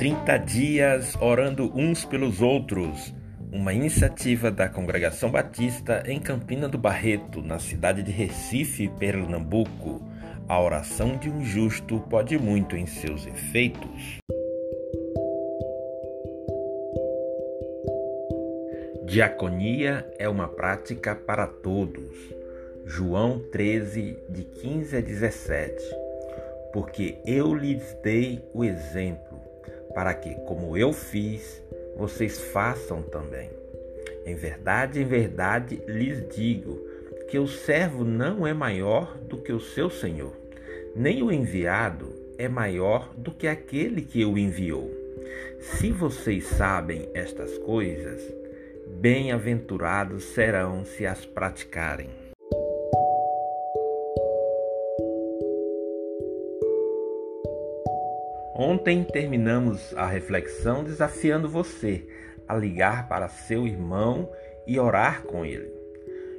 30 dias orando uns pelos outros. Uma iniciativa da Congregação Batista em Campina do Barreto, na cidade de Recife, Pernambuco. A oração de um justo pode muito em seus efeitos. Diaconia é uma prática para todos. João 13, de 15 a 17. Porque eu lhes dei o exemplo, para que, como eu fiz, vocês façam também. Em verdade, em verdade lhes digo que o servo não é maior do que o seu senhor, nem o enviado é maior do que aquele que o enviou. Se vocês sabem estas coisas, Bem-aventurados serão se as praticarem. Ontem terminamos a reflexão desafiando você a ligar para seu irmão e orar com ele.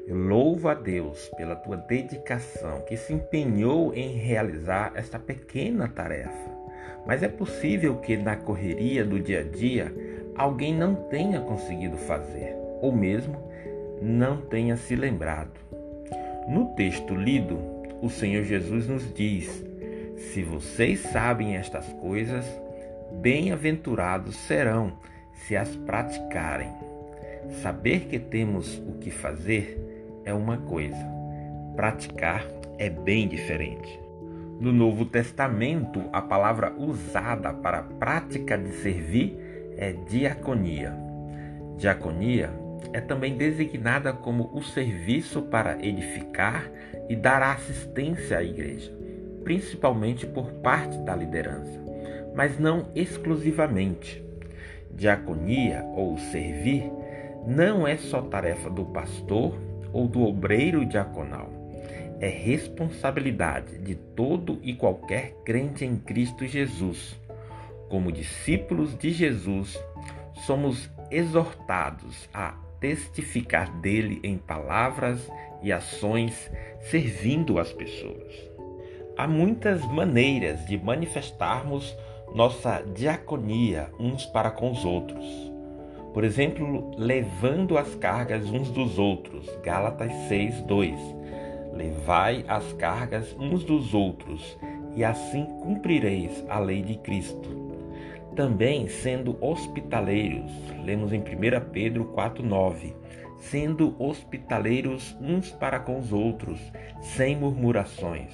Eu louvo a Deus pela tua dedicação que se empenhou em realizar esta pequena tarefa. Mas é possível que na correria do dia a dia alguém não tenha conseguido fazer, ou mesmo não tenha se lembrado. No texto lido, o Senhor Jesus nos diz: Se vocês sabem estas coisas, bem-aventurados serão se as praticarem. Saber que temos o que fazer é uma coisa, praticar é bem diferente. No Novo Testamento, a palavra usada para a prática de servir é diaconia. Diaconia é também designada como o serviço para edificar e dar assistência à igreja, principalmente por parte da liderança, mas não exclusivamente. Diaconia ou servir não é só tarefa do pastor ou do obreiro diaconal. É responsabilidade de todo e qualquer crente em Cristo Jesus como discípulos de Jesus, somos exortados a testificar dele em palavras e ações, servindo as pessoas. Há muitas maneiras de manifestarmos nossa diaconia uns para com os outros. Por exemplo, levando as cargas uns dos outros. Gálatas 6, 2. Levai as cargas uns dos outros, e assim cumprireis a lei de Cristo também sendo hospitaleiros. Lemos em 1 Pedro 4:9. Sendo hospitaleiros uns para com os outros, sem murmurações.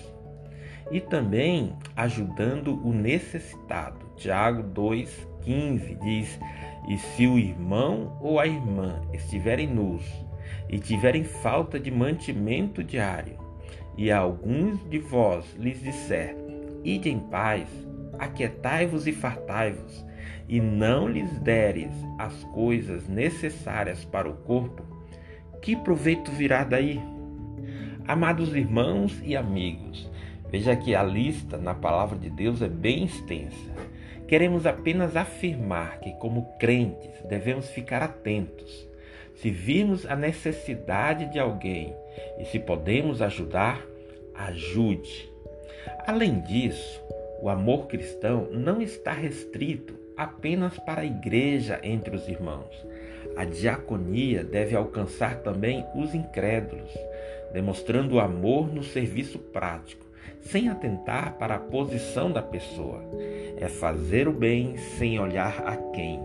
E também ajudando o necessitado. Tiago 2:15 diz: "E se o irmão ou a irmã estiverem nus e tiverem falta de mantimento diário, e alguns de vós lhes disser: Ide em paz, aquietai-vos e fartai-vos, e não lhes deres as coisas necessárias para o corpo, que proveito virá daí? Amados irmãos e amigos, veja que a lista na palavra de Deus é bem extensa. Queremos apenas afirmar que, como crentes, devemos ficar atentos. Se virmos a necessidade de alguém e se podemos ajudar, ajude. Além disso, o amor cristão não está restrito apenas para a igreja entre os irmãos. A diaconia deve alcançar também os incrédulos, demonstrando o amor no serviço prático, sem atentar para a posição da pessoa. É fazer o bem sem olhar a quem.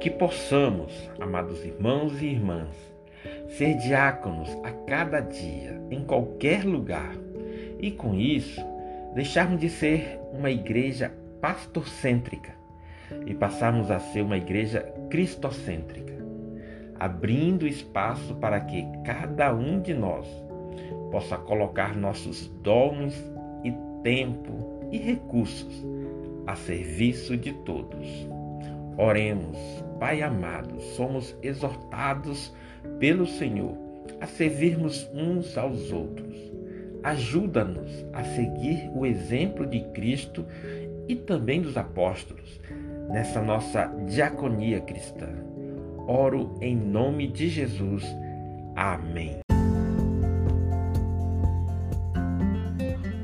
Que possamos, amados irmãos e irmãs, ser diáconos a cada dia, em qualquer lugar, e com isso deixarmos de ser uma igreja pastorcêntrica e passarmos a ser uma igreja cristocêntrica, abrindo espaço para que cada um de nós possa colocar nossos dons e tempo e recursos a serviço de todos. Oremos, Pai amado, somos exortados pelo Senhor a servirmos uns aos outros Ajuda-nos a seguir o exemplo de Cristo e também dos apóstolos nessa nossa diaconia cristã. Oro em nome de Jesus. Amém.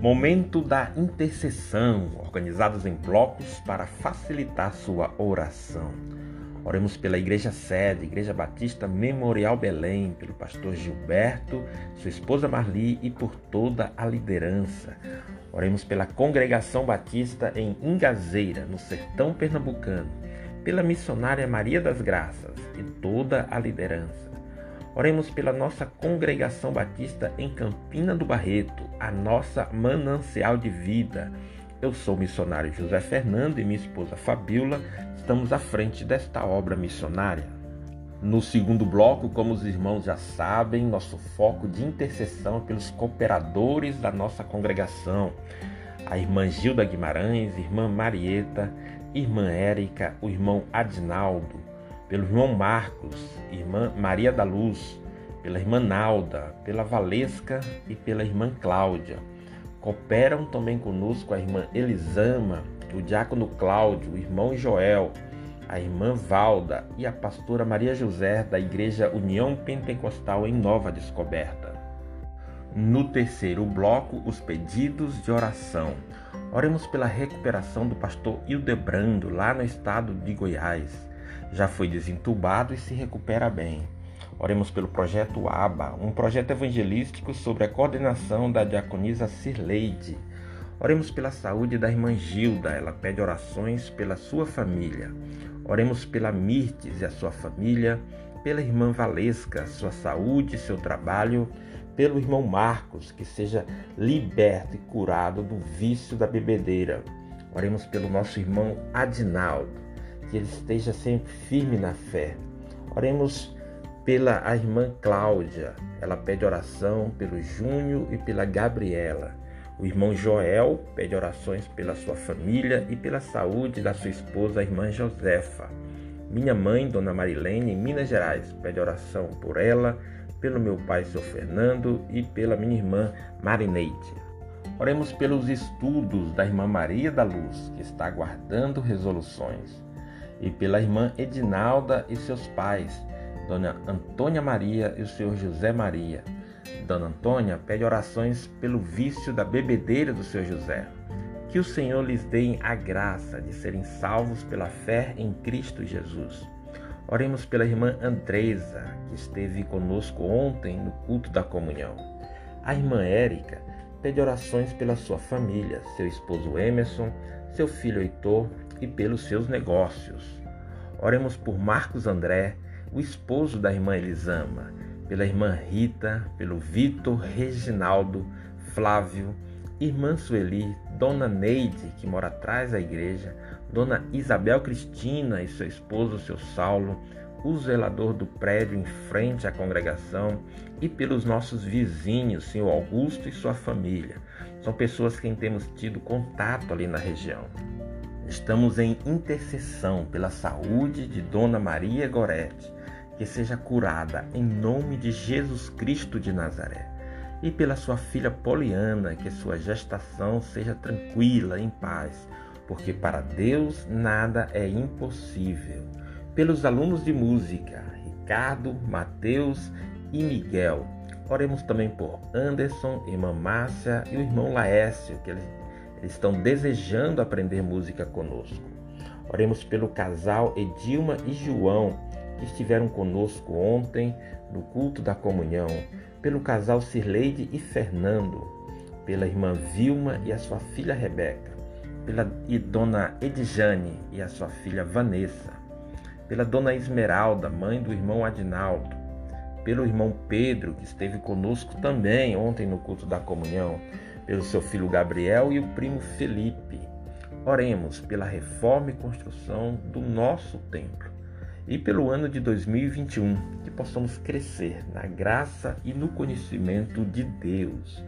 Momento da intercessão, organizados em blocos para facilitar sua oração. Oremos pela Igreja Sede, Igreja Batista Memorial Belém, pelo pastor Gilberto, sua esposa Marli e por toda a liderança. Oremos pela Congregação Batista em Ingazeira, no sertão pernambucano, pela missionária Maria das Graças e toda a liderança. Oremos pela nossa congregação batista em Campina do Barreto, a nossa manancial de vida. Eu sou o missionário José Fernando e minha esposa Fabiola estamos à frente desta obra missionária. No segundo bloco, como os irmãos já sabem, nosso foco de intercessão é pelos cooperadores da nossa congregação. A irmã Gilda Guimarães, irmã Marieta, irmã Érica, o irmão Adinaldo, pelo irmão Marcos, irmã Maria da Luz, pela irmã Nalda, pela Valesca e pela irmã Cláudia. Cooperam também conosco a irmã Elisama, o diácono Cláudio, o irmão Joel, a irmã Valda e a pastora Maria José da Igreja União Pentecostal em Nova Descoberta. No terceiro bloco, os pedidos de oração. Oremos pela recuperação do pastor Hildebrando, lá no estado de Goiás já foi desentubado e se recupera bem. Oremos pelo projeto ABA, um projeto evangelístico sobre a coordenação da diaconisa Cirleide. Oremos pela saúde da irmã Gilda, ela pede orações pela sua família. Oremos pela Mirtes e a sua família, pela irmã Valesca, sua saúde e seu trabalho, pelo irmão Marcos, que seja liberto e curado do vício da bebedeira. Oremos pelo nosso irmão Adinaldo que ele esteja sempre firme na fé. Oremos pela a irmã Cláudia, ela pede oração pelo Júnior e pela Gabriela. O irmão Joel pede orações pela sua família e pela saúde da sua esposa, a irmã Josefa. Minha mãe, Dona Marilene, em Minas Gerais, pede oração por ela, pelo meu pai, seu Fernando, e pela minha irmã Marineide. Oremos pelos estudos da irmã Maria da Luz, que está aguardando resoluções e pela irmã Edinalda e seus pais, Dona Antônia Maria e o senhor José Maria. Dona Antônia pede orações pelo vício da bebedeira do seu José. Que o Senhor lhes dê a graça de serem salvos pela fé em Cristo Jesus. Oremos pela irmã Andresa, que esteve conosco ontem no culto da comunhão. A irmã Érica pede orações pela sua família, seu esposo Emerson, seu filho Heitor e pelos seus negócios. Oremos por Marcos André, o esposo da irmã Elisama, pela irmã Rita, pelo Vitor Reginaldo, Flávio, irmã Sueli, Dona Neide, que mora atrás da igreja, Dona Isabel Cristina e seu esposo, seu Saulo, o zelador do prédio em frente à congregação e pelos nossos vizinhos, senhor Augusto e sua família. São pessoas quem temos tido contato ali na região. Estamos em intercessão pela saúde de Dona Maria Gorete, que seja curada em nome de Jesus Cristo de Nazaré, e pela sua filha Poliana, que sua gestação seja tranquila, em paz, porque para Deus nada é impossível. Pelos alunos de música, Ricardo, Mateus e Miguel. Oremos também por Anderson, irmã Márcia e o irmão Laércio, que eles estão desejando aprender música conosco. Oremos pelo casal Edilma e João, que estiveram conosco ontem no culto da comunhão, pelo casal Cirleide e Fernando, pela irmã Vilma e a sua filha Rebeca, pela dona Edjane e a sua filha Vanessa, pela dona Esmeralda, mãe do irmão Adinaldo, pelo irmão Pedro, que esteve conosco também ontem no culto da comunhão, pelo seu filho Gabriel e o primo Felipe. Oremos pela reforma e construção do nosso templo e pelo ano de 2021, que possamos crescer na graça e no conhecimento de Deus.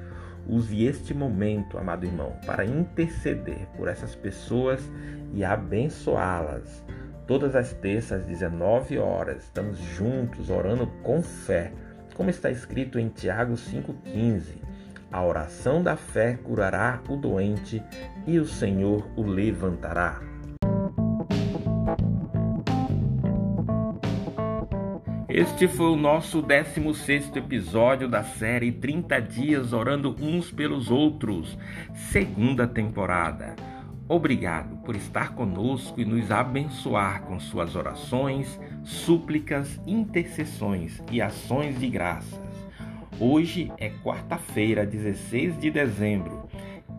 Use este momento, amado irmão, para interceder por essas pessoas e abençoá-las. Todas as terças, às 19 horas, estamos juntos orando com fé, como está escrito em Tiago 5,15. A oração da fé curará o doente e o Senhor o levantará. Este foi o nosso 16 episódio da série 30 Dias Orando Uns pelos Outros, segunda temporada. Obrigado por estar conosco e nos abençoar com suas orações, súplicas, intercessões e ações de graças. Hoje é quarta-feira, 16 de dezembro.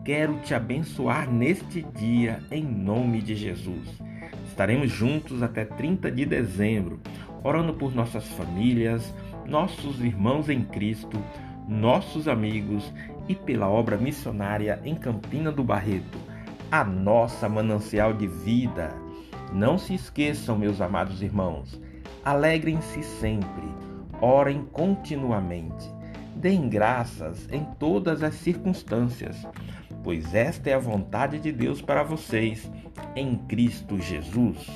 Quero te abençoar neste dia em nome de Jesus. Estaremos juntos até 30 de dezembro, orando por nossas famílias, nossos irmãos em Cristo, nossos amigos e pela obra missionária em Campina do Barreto a nossa manancial de vida. Não se esqueçam, meus amados irmãos, alegrem-se sempre, orem continuamente, deem graças em todas as circunstâncias, pois esta é a vontade de Deus para vocês em Cristo Jesus.